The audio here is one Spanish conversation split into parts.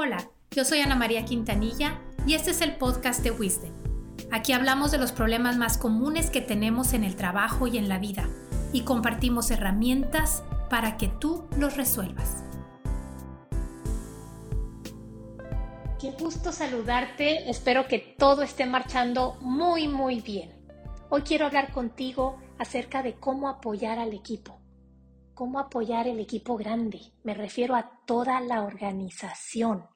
Hola, yo soy Ana María Quintanilla y este es el podcast de Wisdom. Aquí hablamos de los problemas más comunes que tenemos en el trabajo y en la vida y compartimos herramientas para que tú los resuelvas. Qué gusto saludarte, espero que todo esté marchando muy muy bien. Hoy quiero hablar contigo acerca de cómo apoyar al equipo cómo apoyar el equipo grande. Me refiero a toda la organización.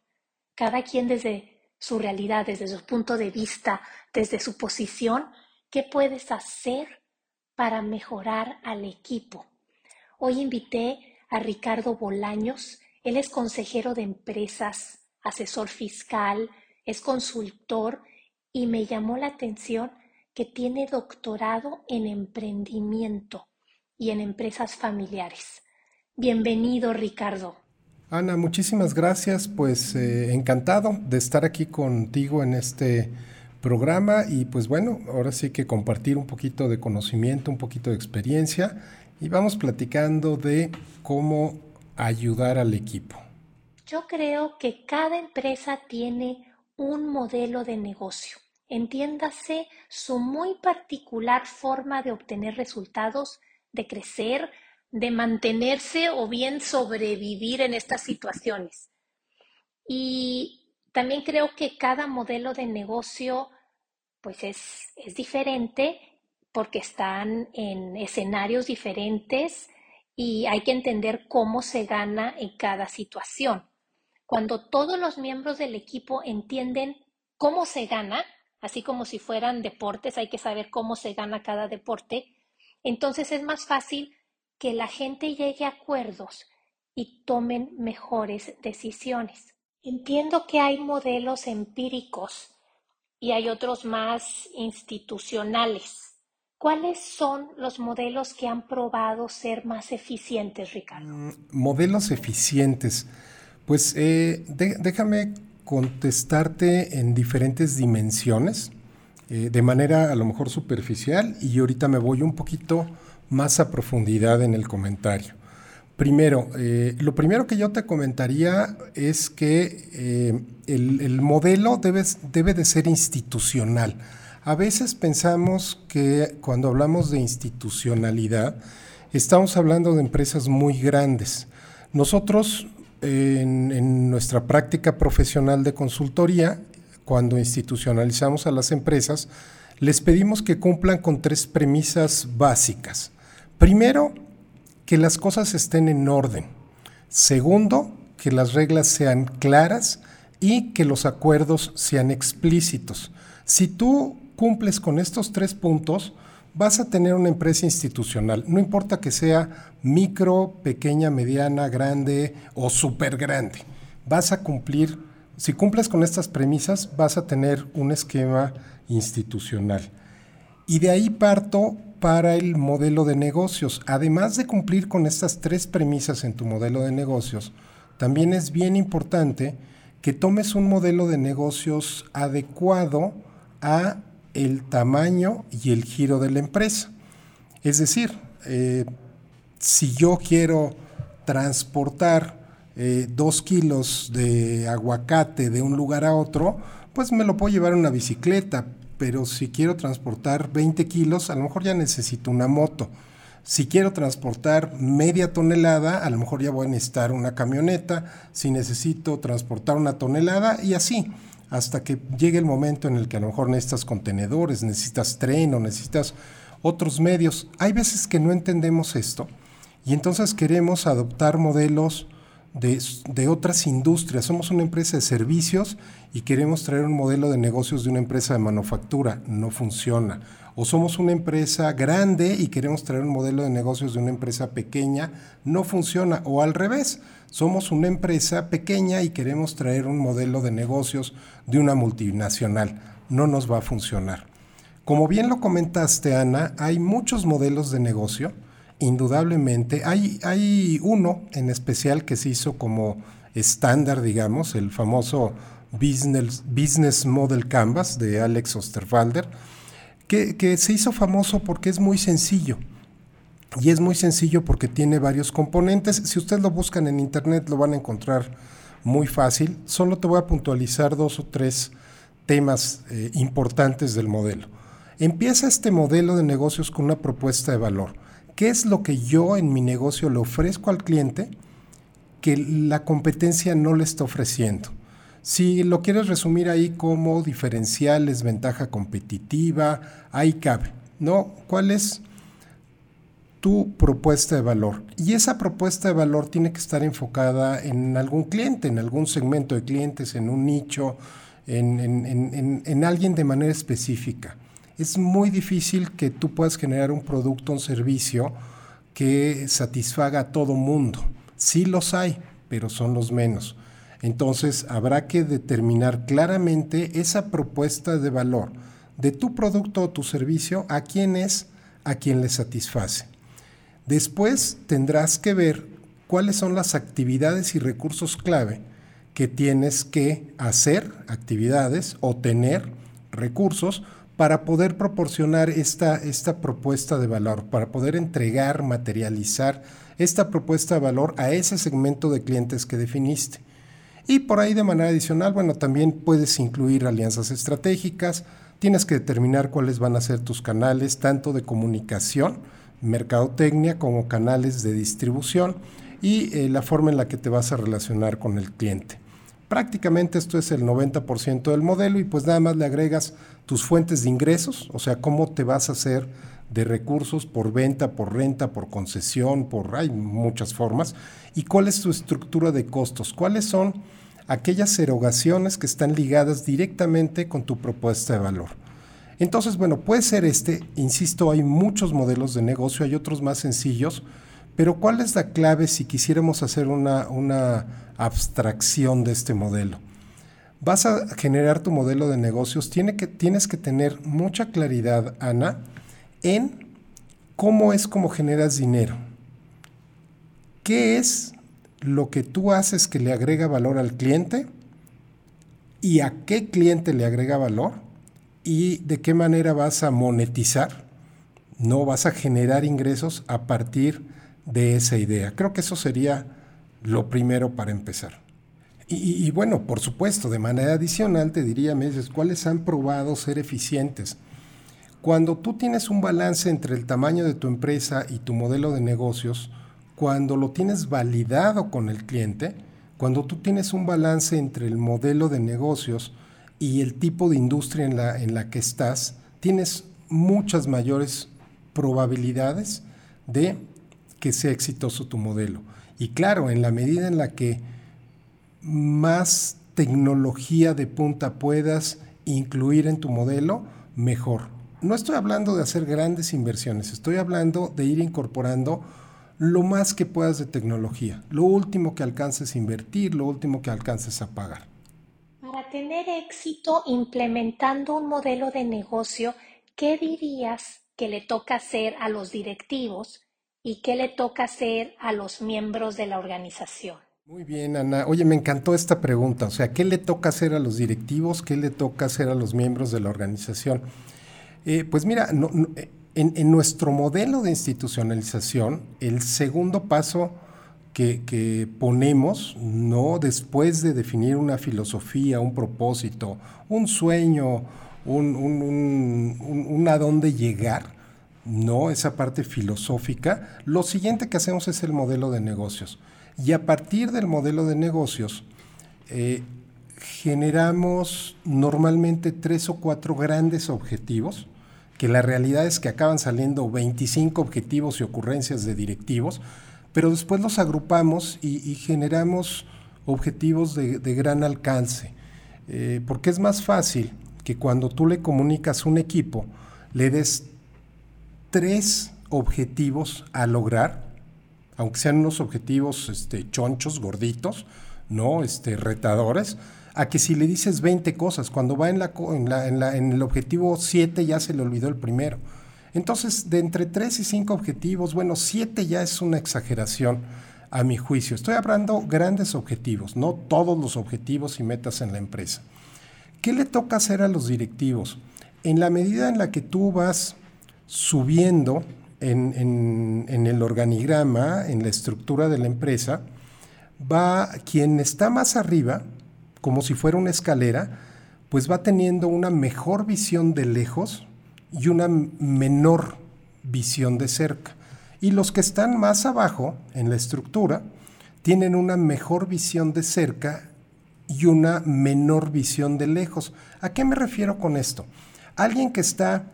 Cada quien desde su realidad, desde su punto de vista, desde su posición, ¿qué puedes hacer para mejorar al equipo? Hoy invité a Ricardo Bolaños. Él es consejero de empresas, asesor fiscal, es consultor y me llamó la atención que tiene doctorado en emprendimiento y en empresas familiares. Bienvenido, Ricardo. Ana, muchísimas gracias. Pues eh, encantado de estar aquí contigo en este programa y pues bueno, ahora sí que compartir un poquito de conocimiento, un poquito de experiencia y vamos platicando de cómo ayudar al equipo. Yo creo que cada empresa tiene un modelo de negocio. Entiéndase su muy particular forma de obtener resultados de crecer, de mantenerse o bien sobrevivir en estas situaciones. Y también creo que cada modelo de negocio pues es, es diferente porque están en escenarios diferentes y hay que entender cómo se gana en cada situación. Cuando todos los miembros del equipo entienden cómo se gana, así como si fueran deportes, hay que saber cómo se gana cada deporte, entonces es más fácil que la gente llegue a acuerdos y tomen mejores decisiones. Entiendo que hay modelos empíricos y hay otros más institucionales. ¿Cuáles son los modelos que han probado ser más eficientes, Ricardo? Mm, modelos eficientes. Pues eh, déjame contestarte en diferentes dimensiones. Eh, de manera a lo mejor superficial y ahorita me voy un poquito más a profundidad en el comentario. Primero, eh, lo primero que yo te comentaría es que eh, el, modelo debe, debe de ser institucional. A veces pensamos que cuando hablamos de institucionalidad, estamos hablando de empresas muy grandes. Nosotros, en, nuestra práctica profesional de consultoría, cuando institucionalizamos a las empresas, les pedimos que cumplan con tres premisas básicas. Primero, que las cosas estén en orden. Segundo, que las reglas sean claras y que los acuerdos sean explícitos. Si tú cumples con estos tres puntos, vas a tener una empresa institucional. No importa que sea micro, pequeña, mediana, grande o súper grande. Vas a cumplir si cumples con estas premisas, vas a tener un esquema institucional. Y de ahí parto para el modelo de negocios. Además de cumplir con estas tres premisas en tu modelo de negocios, también es bien importante que tomes un modelo de negocios adecuado a el tamaño y el giro de la empresa. Es decir, eh, si yo quiero transportar eh, dos kilos de aguacate de un lugar a otro, pues me lo puedo llevar en una bicicleta, pero si quiero transportar 20 kilos, a lo mejor ya necesito una moto. Si quiero transportar media tonelada, a lo mejor ya voy a necesitar una camioneta. Si necesito transportar una tonelada y así, hasta que llegue el momento en el que a lo mejor necesitas contenedores, necesitas tren o necesitas otros medios. Hay veces que no entendemos esto y entonces queremos adoptar modelos de, otras industrias. Somos una empresa de servicios y queremos traer un modelo de negocios de una empresa de manufactura. No funciona. O somos una empresa grande y queremos traer un modelo de negocios de una empresa pequeña. No funciona. O al revés. Somos una empresa pequeña y queremos traer un modelo de negocios de una multinacional. No nos va a funcionar. Como bien lo comentaste, Ana, hay muchos modelos de negocio indudablemente. Hay, hay uno en especial que se hizo como estándar, digamos, el famoso Business, Business Model Canvas de Alex Osterwalder, que, que se hizo famoso porque es muy sencillo. Y es muy sencillo porque tiene varios componentes. Si ustedes lo buscan en internet lo van a encontrar muy fácil. Solo te voy a puntualizar dos o tres temas eh, importantes del modelo. Empieza este modelo de negocios con una propuesta de valor. ¿Qué es lo que yo en mi negocio le ofrezco al cliente que la competencia no le está ofreciendo? Si lo quieres resumir ahí como diferenciales, ventaja competitiva, ahí cabe. ¿No? ¿Cuál es tu propuesta de valor? Y esa propuesta de valor tiene que estar enfocada en algún cliente, en algún segmento de clientes, en un nicho, en, alguien de manera específica. Es muy difícil que tú puedas generar un producto un servicio que satisfaga a todo mundo. Sí los hay, pero son los menos. Entonces habrá que determinar claramente esa propuesta de valor de tu producto o tu servicio a quién es, a quién le satisface. Después tendrás que ver cuáles son las actividades y recursos clave que tienes que hacer actividades o tener recursos para poder proporcionar esta, esta propuesta de valor, para poder entregar, materializar esta propuesta de valor a ese segmento de clientes que definiste. Y por ahí de manera adicional, bueno, también puedes incluir alianzas estratégicas, tienes que determinar cuáles van a ser tus canales, tanto de comunicación, mercadotecnia, como canales de distribución y eh, la forma en la que te vas a relacionar con el cliente. Prácticamente esto es el 90% del modelo y pues nada más le agregas tus fuentes de ingresos, o sea, cómo te vas a hacer de recursos por venta, por renta, por concesión, por hay muchas formas, y cuál es tu estructura de costos, cuáles son aquellas erogaciones que están ligadas directamente con tu propuesta de valor. Entonces, bueno, puede ser este, insisto, hay muchos modelos de negocio, hay otros más sencillos, pero ¿cuál es la clave si quisiéramos hacer una, una abstracción de este modelo? Vas a generar tu modelo de negocios, que, tienes que tener mucha claridad, Ana, en cómo es como generas dinero. ¿Qué es lo que tú haces que le agrega valor al cliente? ¿Y a qué cliente le agrega valor? ¿Y de qué manera vas a monetizar? No vas a generar ingresos a partir de esa idea. Creo que eso sería lo primero para empezar. Y, bueno, por supuesto, de manera adicional te diría, meses, ¿cuáles han probado ser eficientes? Cuando tú tienes un balance entre el tamaño de tu empresa y tu modelo de negocios, cuando lo tienes validado con el cliente, cuando tú tienes un balance entre el modelo de negocios y el tipo de industria en la, en la que estás, tienes muchas mayores probabilidades de que sea exitoso tu modelo. Y claro, en la medida en la que más tecnología de punta puedas incluir en tu modelo, mejor. No estoy hablando de hacer grandes inversiones, estoy hablando de ir incorporando lo más que puedas de tecnología, lo último que alcances a invertir, lo último que alcances a pagar. Para tener éxito implementando un modelo de negocio, ¿qué dirías que le toca hacer a los directivos y qué le toca hacer a los miembros de la organización. Muy bien, Ana. Oye, me encantó esta pregunta. O sea, ¿qué le toca hacer a los directivos? ¿Qué le toca hacer a los miembros de la organización? Eh, pues mira, en, nuestro modelo de institucionalización, el segundo paso que, ponemos, no después de definir una filosofía, un propósito, un sueño, un, un, un a dónde llegar, no esa parte filosófica, lo siguiente que hacemos es el modelo de negocios. Y a partir del modelo de negocios, eh, generamos normalmente tres o cuatro grandes objetivos, que la realidad es que acaban saliendo 25 objetivos y ocurrencias de directivos, pero después los agrupamos y, generamos objetivos de, gran alcance, eh, porque es más fácil que cuando tú le comunicas un equipo, le des tres objetivos a lograr, aunque sean unos objetivos este, chonchos, gorditos, ¿no? Este, retadores, a que si le dices 20 cosas, cuando va en, la, en, el objetivo 7 ya se le olvidó el primero. Entonces, de entre 3 y 5 objetivos, bueno, 7 ya es una exageración a mi juicio. Estoy hablando grandes objetivos, no todos los objetivos y metas en la empresa. ¿Qué le toca hacer a los directivos? En la medida en la que tú vas subiendo en, el organigrama, en la estructura de la empresa, va, quien está más arriba, como si fuera una escalera, pues va teniendo una mejor visión de lejos y una menor visión de cerca. Y los que están más abajo en la estructura tienen una mejor visión de cerca y una menor visión de lejos. ¿A qué me refiero con esto? Alguien que está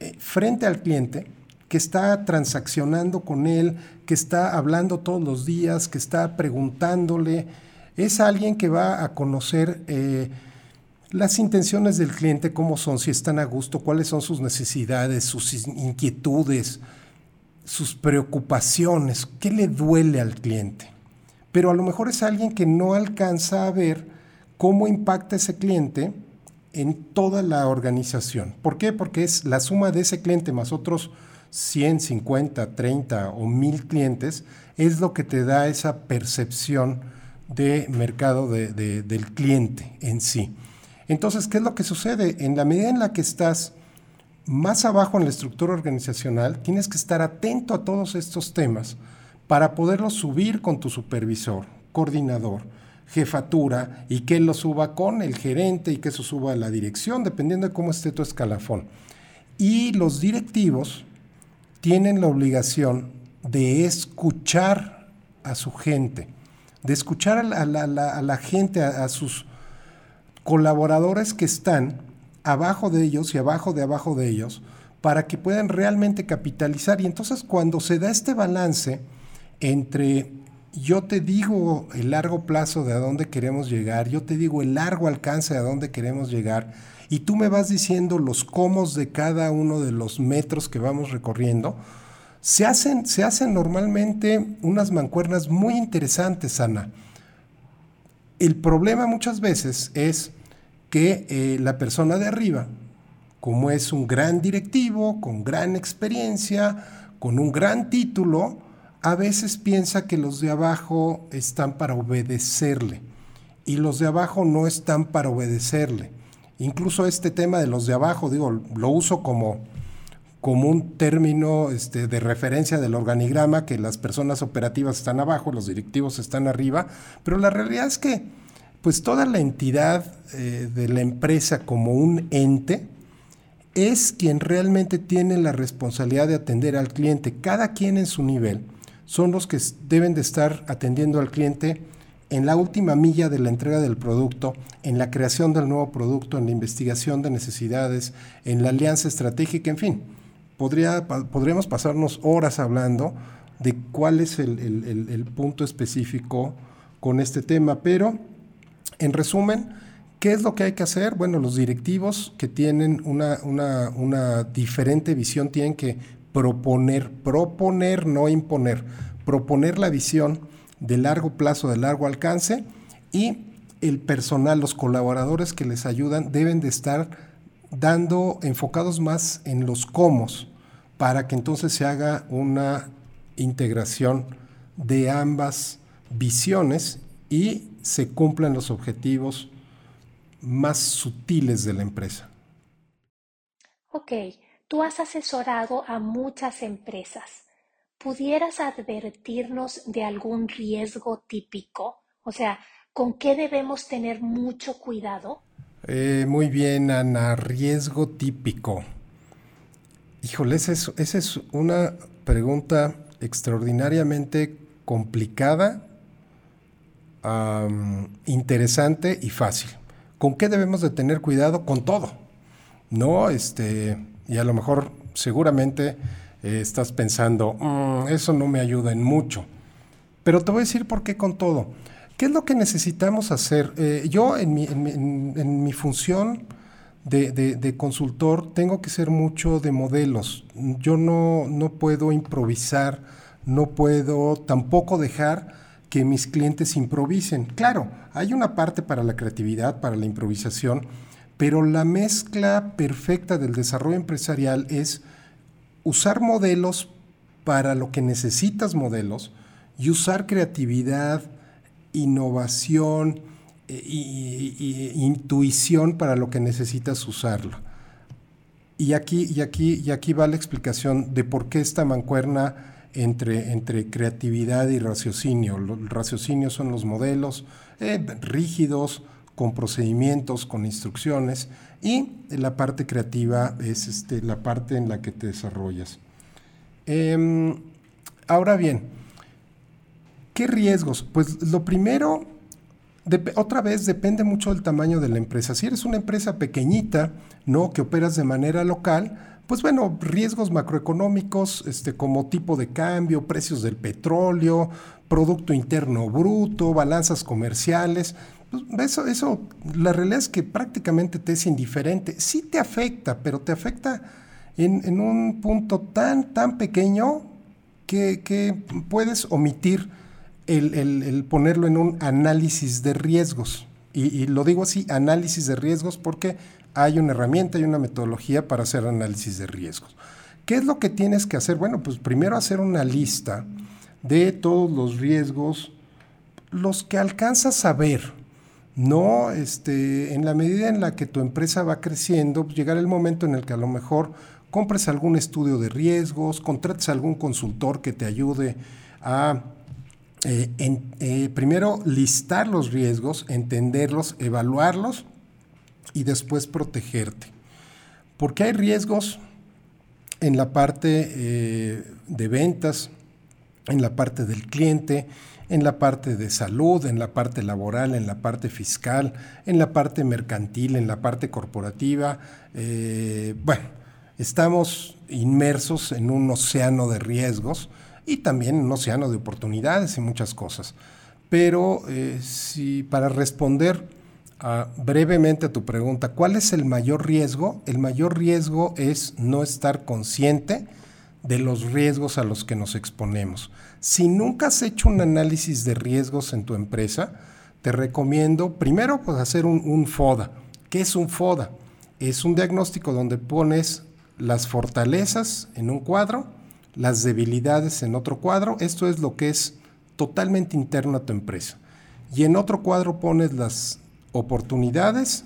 eh, frente al cliente, que está transaccionando con él, que está hablando todos los días, que está preguntándole, es alguien que va a conocer eh, las intenciones del cliente, cómo son, si están a gusto, cuáles son sus necesidades, sus inquietudes, sus preocupaciones, qué le duele al cliente. Pero a lo mejor es alguien que no alcanza a ver cómo impacta ese cliente en toda la organización. ¿Por qué? Porque es la suma de ese cliente más otros 100, 50, 30 o 1000 clientes, es lo que te da esa percepción de mercado del cliente en sí. Entonces, ¿qué es lo que sucede? En la medida en la que estás más abajo en la estructura organizacional, tienes que estar atento a todos estos temas para poderlos subir con tu supervisor, coordinador, jefatura y que lo suba con el gerente y que eso suba a la dirección, dependiendo de cómo esté tu escalafón. Y los directivos tienen la obligación de escuchar a su gente, de escuchar a la, gente, a, sus colaboradores que están abajo de ellos y abajo de abajo de ellos, para que puedan realmente capitalizar. Y entonces cuando se da este balance entre yo te digo el largo plazo de a dónde queremos llegar, yo te digo el largo alcance de a dónde queremos llegar, y tú me vas diciendo los cómo de cada uno de los metros que vamos recorriendo, se hacen, se hacen normalmente unas mancuernas muy interesantes, Ana. El problema muchas veces es que eh, la persona de arriba, como es un gran directivo, con gran experiencia, con un gran título, a veces piensa que los de abajo están para obedecerle y los de abajo no están para obedecerle. Incluso este tema de los de abajo, digo, lo uso como, como un término este, de referencia del organigrama, que las personas operativas están abajo, los directivos están arriba, pero la realidad es que pues toda la entidad eh, de la empresa como un ente es quien realmente tiene la responsabilidad de atender al cliente, cada quien en su nivel son los que deben de estar atendiendo al cliente en la última milla de la entrega del producto, en la creación del nuevo producto, en la investigación de necesidades, en la alianza estratégica, en fin. Podría, podríamos pasarnos horas hablando de cuál es el, punto específico con este tema, pero en resumen, ¿qué es lo que hay que hacer? Bueno, los directivos que tienen una, una diferente visión tienen que proponer, proponer, no imponer, proponer la visión de largo plazo, de largo alcance y el personal, los colaboradores que les ayudan deben de estar dando enfocados más en los cómo para que entonces se haga una integración de ambas visiones y se cumplan los objetivos más sutiles de la empresa. Ok, Tú has asesorado a muchas empresas. ¿Pudieras advertirnos de algún riesgo típico? O sea, ¿con qué debemos tener mucho cuidado? Eh, muy bien, Ana, riesgo típico. Híjole, esa es, una pregunta extraordinariamente complicada, interesante y fácil. ¿Con qué debemos de tener cuidado? Con todo. No, este, y a lo mejor seguramente eh, estás pensando, mm, eso no me ayuda en mucho. Pero te voy a decir por qué con todo. ¿Qué es lo que necesitamos hacer? Eh, yo en mi, función de, consultor tengo que ser mucho de modelos. Yo no, no puedo improvisar, no puedo tampoco dejar que mis clientes improvisen. Claro, hay una parte para la creatividad, para la improvisación, pero la mezcla perfecta del desarrollo empresarial es usar modelos para lo que necesitas modelos y usar creatividad, innovación e, intuición para lo que necesitas usarlo. Y aquí, y, aquí, y aquí va la explicación de por qué esta mancuerna entre, entre creatividad y raciocinio. El raciocinio son los modelos eh, rígidos, con procedimientos, con instrucciones, y la parte creativa es este, la parte en la que te desarrollas. Em, ahora bien, ¿qué riesgos? Pues lo primero, otra vez depende mucho del tamaño de la empresa. Si eres una empresa pequeñita, ¿no? que operas de manera local, pues bueno, riesgos macroeconómicos este, como tipo de cambio, precios del petróleo, Producto Interno Bruto, balanzas comerciales. Pues eso, eso, la realidad es que prácticamente te es indiferente. Sí te afecta, pero te afecta en, un punto tan, tan pequeño que, puedes omitir el, ponerlo en un análisis de riesgos. Y, lo digo así, análisis de riesgos, porque hay una herramienta y una metodología para hacer análisis de riesgos. ¿Qué es lo que tienes que hacer? Bueno, pues primero hacer una lista de todos los riesgos, los que alcanzas a ver. No, este, en la medida en la que tu empresa va creciendo, pues llegar el momento en el que a lo mejor compres algún estudio de riesgos, contrates algún consultor que te ayude a eh, eh, primero listar los riesgos, entenderlos, evaluarlos y después protegerte. Porque hay riesgos en la parte eh, de ventas, en la parte del cliente, en la parte de salud, en la parte laboral, en la parte fiscal, en la parte mercantil, en la parte corporativa. Eh, bueno, estamos inmersos en un océano de riesgos y también un océano de oportunidades y muchas cosas. Pero eh, si para responder brevemente a tu pregunta, ¿cuál es el mayor riesgo? El mayor riesgo es no estar consciente de los riesgos a los que nos exponemos. Si nunca has hecho un análisis de riesgos en tu empresa, te recomiendo primero pues, hacer un, un FODA. ¿Qué es un FODA? Es un diagnóstico donde pones las fortalezas en un cuadro, las debilidades en otro cuadro. Esto es lo que es totalmente interno a tu empresa. Y en otro cuadro pones las oportunidades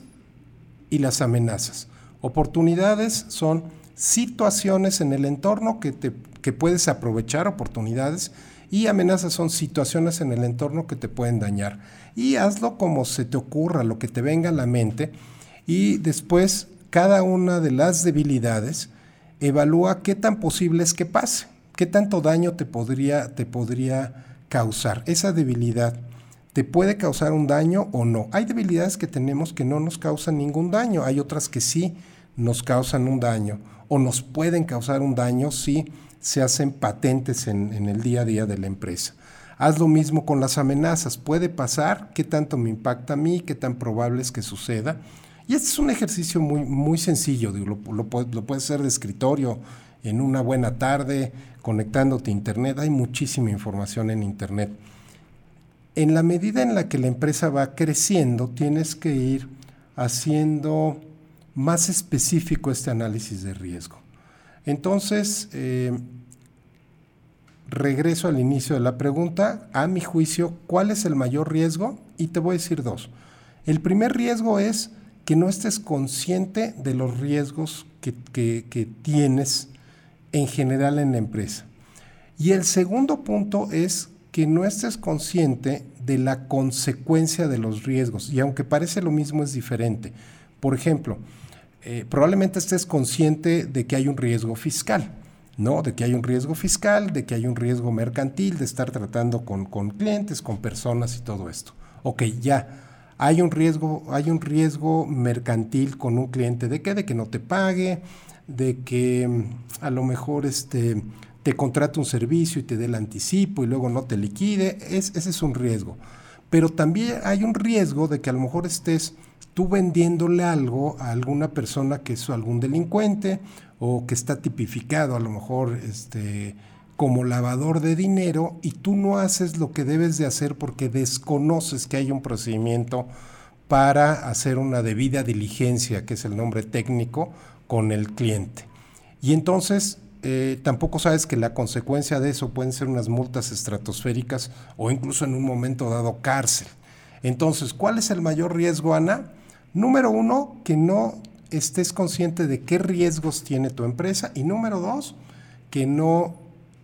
y las amenazas. Oportunidades son situaciones en el entorno que, te, que puedes aprovechar, oportunidades, y amenazas son situaciones en el entorno que te pueden dañar. Y hazlo como se te ocurra, lo que te venga a la mente, y después cada una de las debilidades evalúa qué tan posible es que pase, qué tanto daño te podría, te podría causar esa debilidad te puede causar un daño o no. Hay debilidades que tenemos que no nos causan ningún daño, hay otras que sí nos causan un daño o nos pueden causar un daño si se hacen patentes en, el día a día de la empresa. Haz lo mismo con las amenazas. Puede pasar, qué tanto me impacta a mí, qué tan probable es que suceda. Y este es un ejercicio muy, muy sencillo, lo, lo, lo puedes hacer de escritorio en una buena tarde, conectándote a Internet. Hay muchísima información en Internet en la medida en la que la empresa va creciendo, tienes que ir haciendo más específico este análisis de riesgo. Entonces, eh, regreso al inicio de la pregunta. A mi juicio, ¿cuál es el mayor riesgo? Y te voy a decir dos. El primer riesgo es que no estés consciente de los riesgos que, que tienes en general en la empresa. Y el segundo punto es que no estés consciente de la consecuencia de los riesgos. Y aunque parece lo mismo, es diferente. Por ejemplo, eh, probablemente estés consciente de que hay un riesgo fiscal, ¿no? De que hay un riesgo fiscal, de que hay un riesgo mercantil, de estar tratando con, con clientes, con personas y todo esto. Ok, ya. Hay un riesgo, hay un riesgo mercantil con un cliente de qué? De que no te pague, de que mm, a lo mejor este te contrate un servicio y te dé el anticipo y luego no te liquide, ese es un riesgo. Pero también hay un riesgo de que a lo mejor estés tú vendiéndole algo a alguna persona que es algún delincuente o que está tipificado a lo mejor este, como lavador de dinero y tú no haces lo que debes de hacer porque desconoces que hay un procedimiento para hacer una debida diligencia, que es el nombre técnico, con el cliente. Y entonces eh, tampoco sabes que la consecuencia de eso pueden ser unas multas estratosféricas o incluso en un momento dado cárcel. Entonces, ¿cuál es el mayor riesgo, Ana? Número uno, que no estés consciente de qué riesgos tiene tu empresa y número dos, que no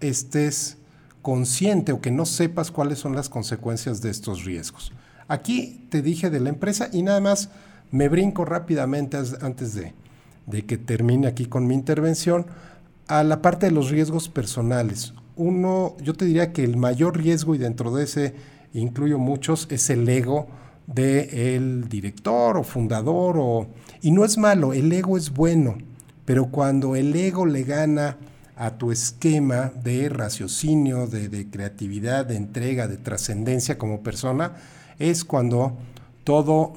estés consciente o que no sepas cuáles son las consecuencias de estos riesgos. Aquí te dije de la empresa y nada más me brinco rápidamente antes de, que termine aquí con mi intervención a la parte de los riesgos personales. Uno, yo te diría que el mayor riesgo, y dentro de ese incluyo muchos, es el ego del director o fundador. O, y no es malo, el ego es bueno, pero cuando el ego le gana a tu esquema de raciocinio, de, de creatividad, de entrega, de trascendencia como persona, es cuando todo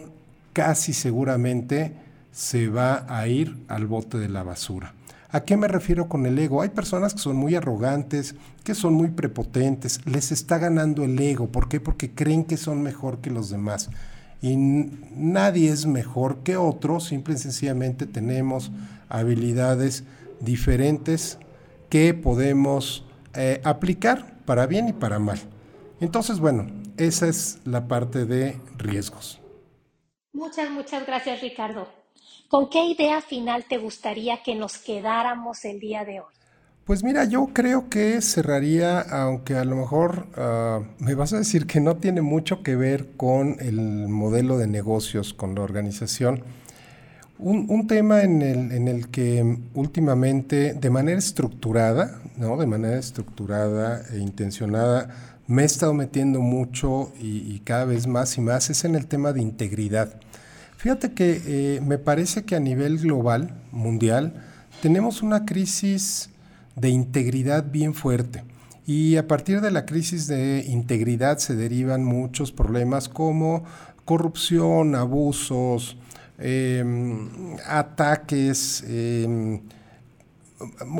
casi seguramente se va a ir al bote de la basura. ¿A qué me refiero con el ego? Hay personas que son muy arrogantes, que son muy prepotentes, les está ganando el ego. ¿Por qué? Porque creen que son mejor que los demás. Y nadie es mejor que otro, simple y sencillamente tenemos habilidades diferentes que podemos eh, aplicar para bien y para mal. Entonces, bueno, esa es la parte de riesgos. Muchas, muchas gracias, Ricardo. ¿Con qué idea final te gustaría que nos quedáramos el día de hoy? Pues mira, yo creo que cerraría, aunque a lo mejor uh, me vas a decir que no tiene mucho que ver con el modelo de negocios, con la organización. Un, un tema en el, en el, que últimamente, de manera estructurada, ¿no? de manera estructurada e intencionada, me he estado metiendo mucho y, y cada vez más y más, es en el tema de integridad. Fíjate que eh, me parece que a nivel global, mundial, tenemos una crisis de integridad bien fuerte. Y a partir de la crisis de integridad se derivan muchos problemas como corrupción, abusos, em, ataques, em,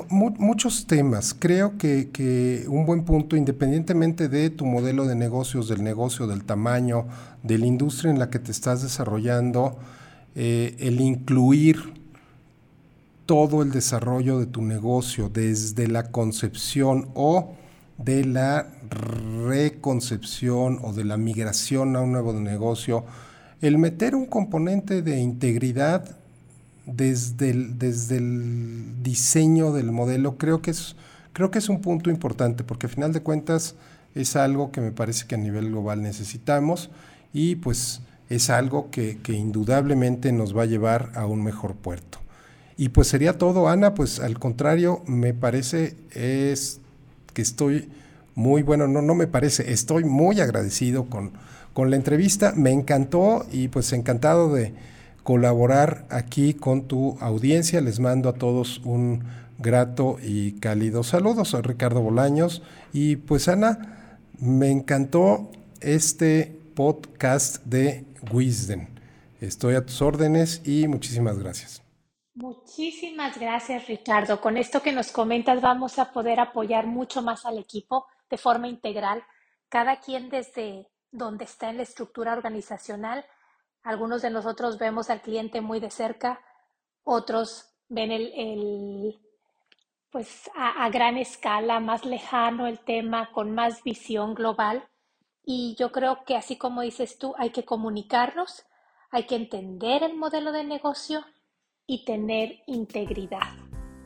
muchos temas. Creo que, un buen punto, independientemente de tu modelo de negocios, del negocio, del tamaño, de la industria en la que te estás desarrollando, eh, el incluir todo el desarrollo de tu negocio desde la concepción o de la reconcepción o de la migración a un nuevo negocio, el meter un componente de integridad desde el, desde el diseño del modelo, creo que, es, creo que es un punto importante, porque a final de cuentas es algo que me parece que a nivel global necesitamos y pues es algo que, que indudablemente nos va a llevar a un mejor puerto. Y pues sería todo, Ana, pues al contrario, me parece es que estoy muy bueno, no, no me parece, estoy muy agradecido con, con la entrevista, me encantó y pues encantado de, colaborar aquí con tu audiencia. Les mando a todos un grato y cálido saludo. Soy Ricardo Bolaños y pues Ana, me encantó este podcast de Wisden. Estoy a tus órdenes y muchísimas gracias. Muchísimas gracias Ricardo. Con esto que nos comentas vamos a poder apoyar mucho más al equipo de forma integral, cada quien desde donde está en la estructura organizacional algunos de nosotros vemos al cliente muy de cerca, otros ven el, pues a, gran escala, más lejano el tema, con más visión global. Y yo creo que así como dices tú, hay que comunicarnos, hay que entender el modelo de negocio y tener integridad,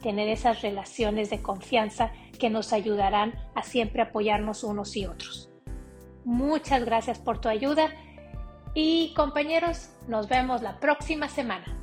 tener esas relaciones de confianza que nos ayudarán a siempre apoyarnos unos y otros. Muchas gracias por tu ayuda y compañeros, nos vemos la próxima semana.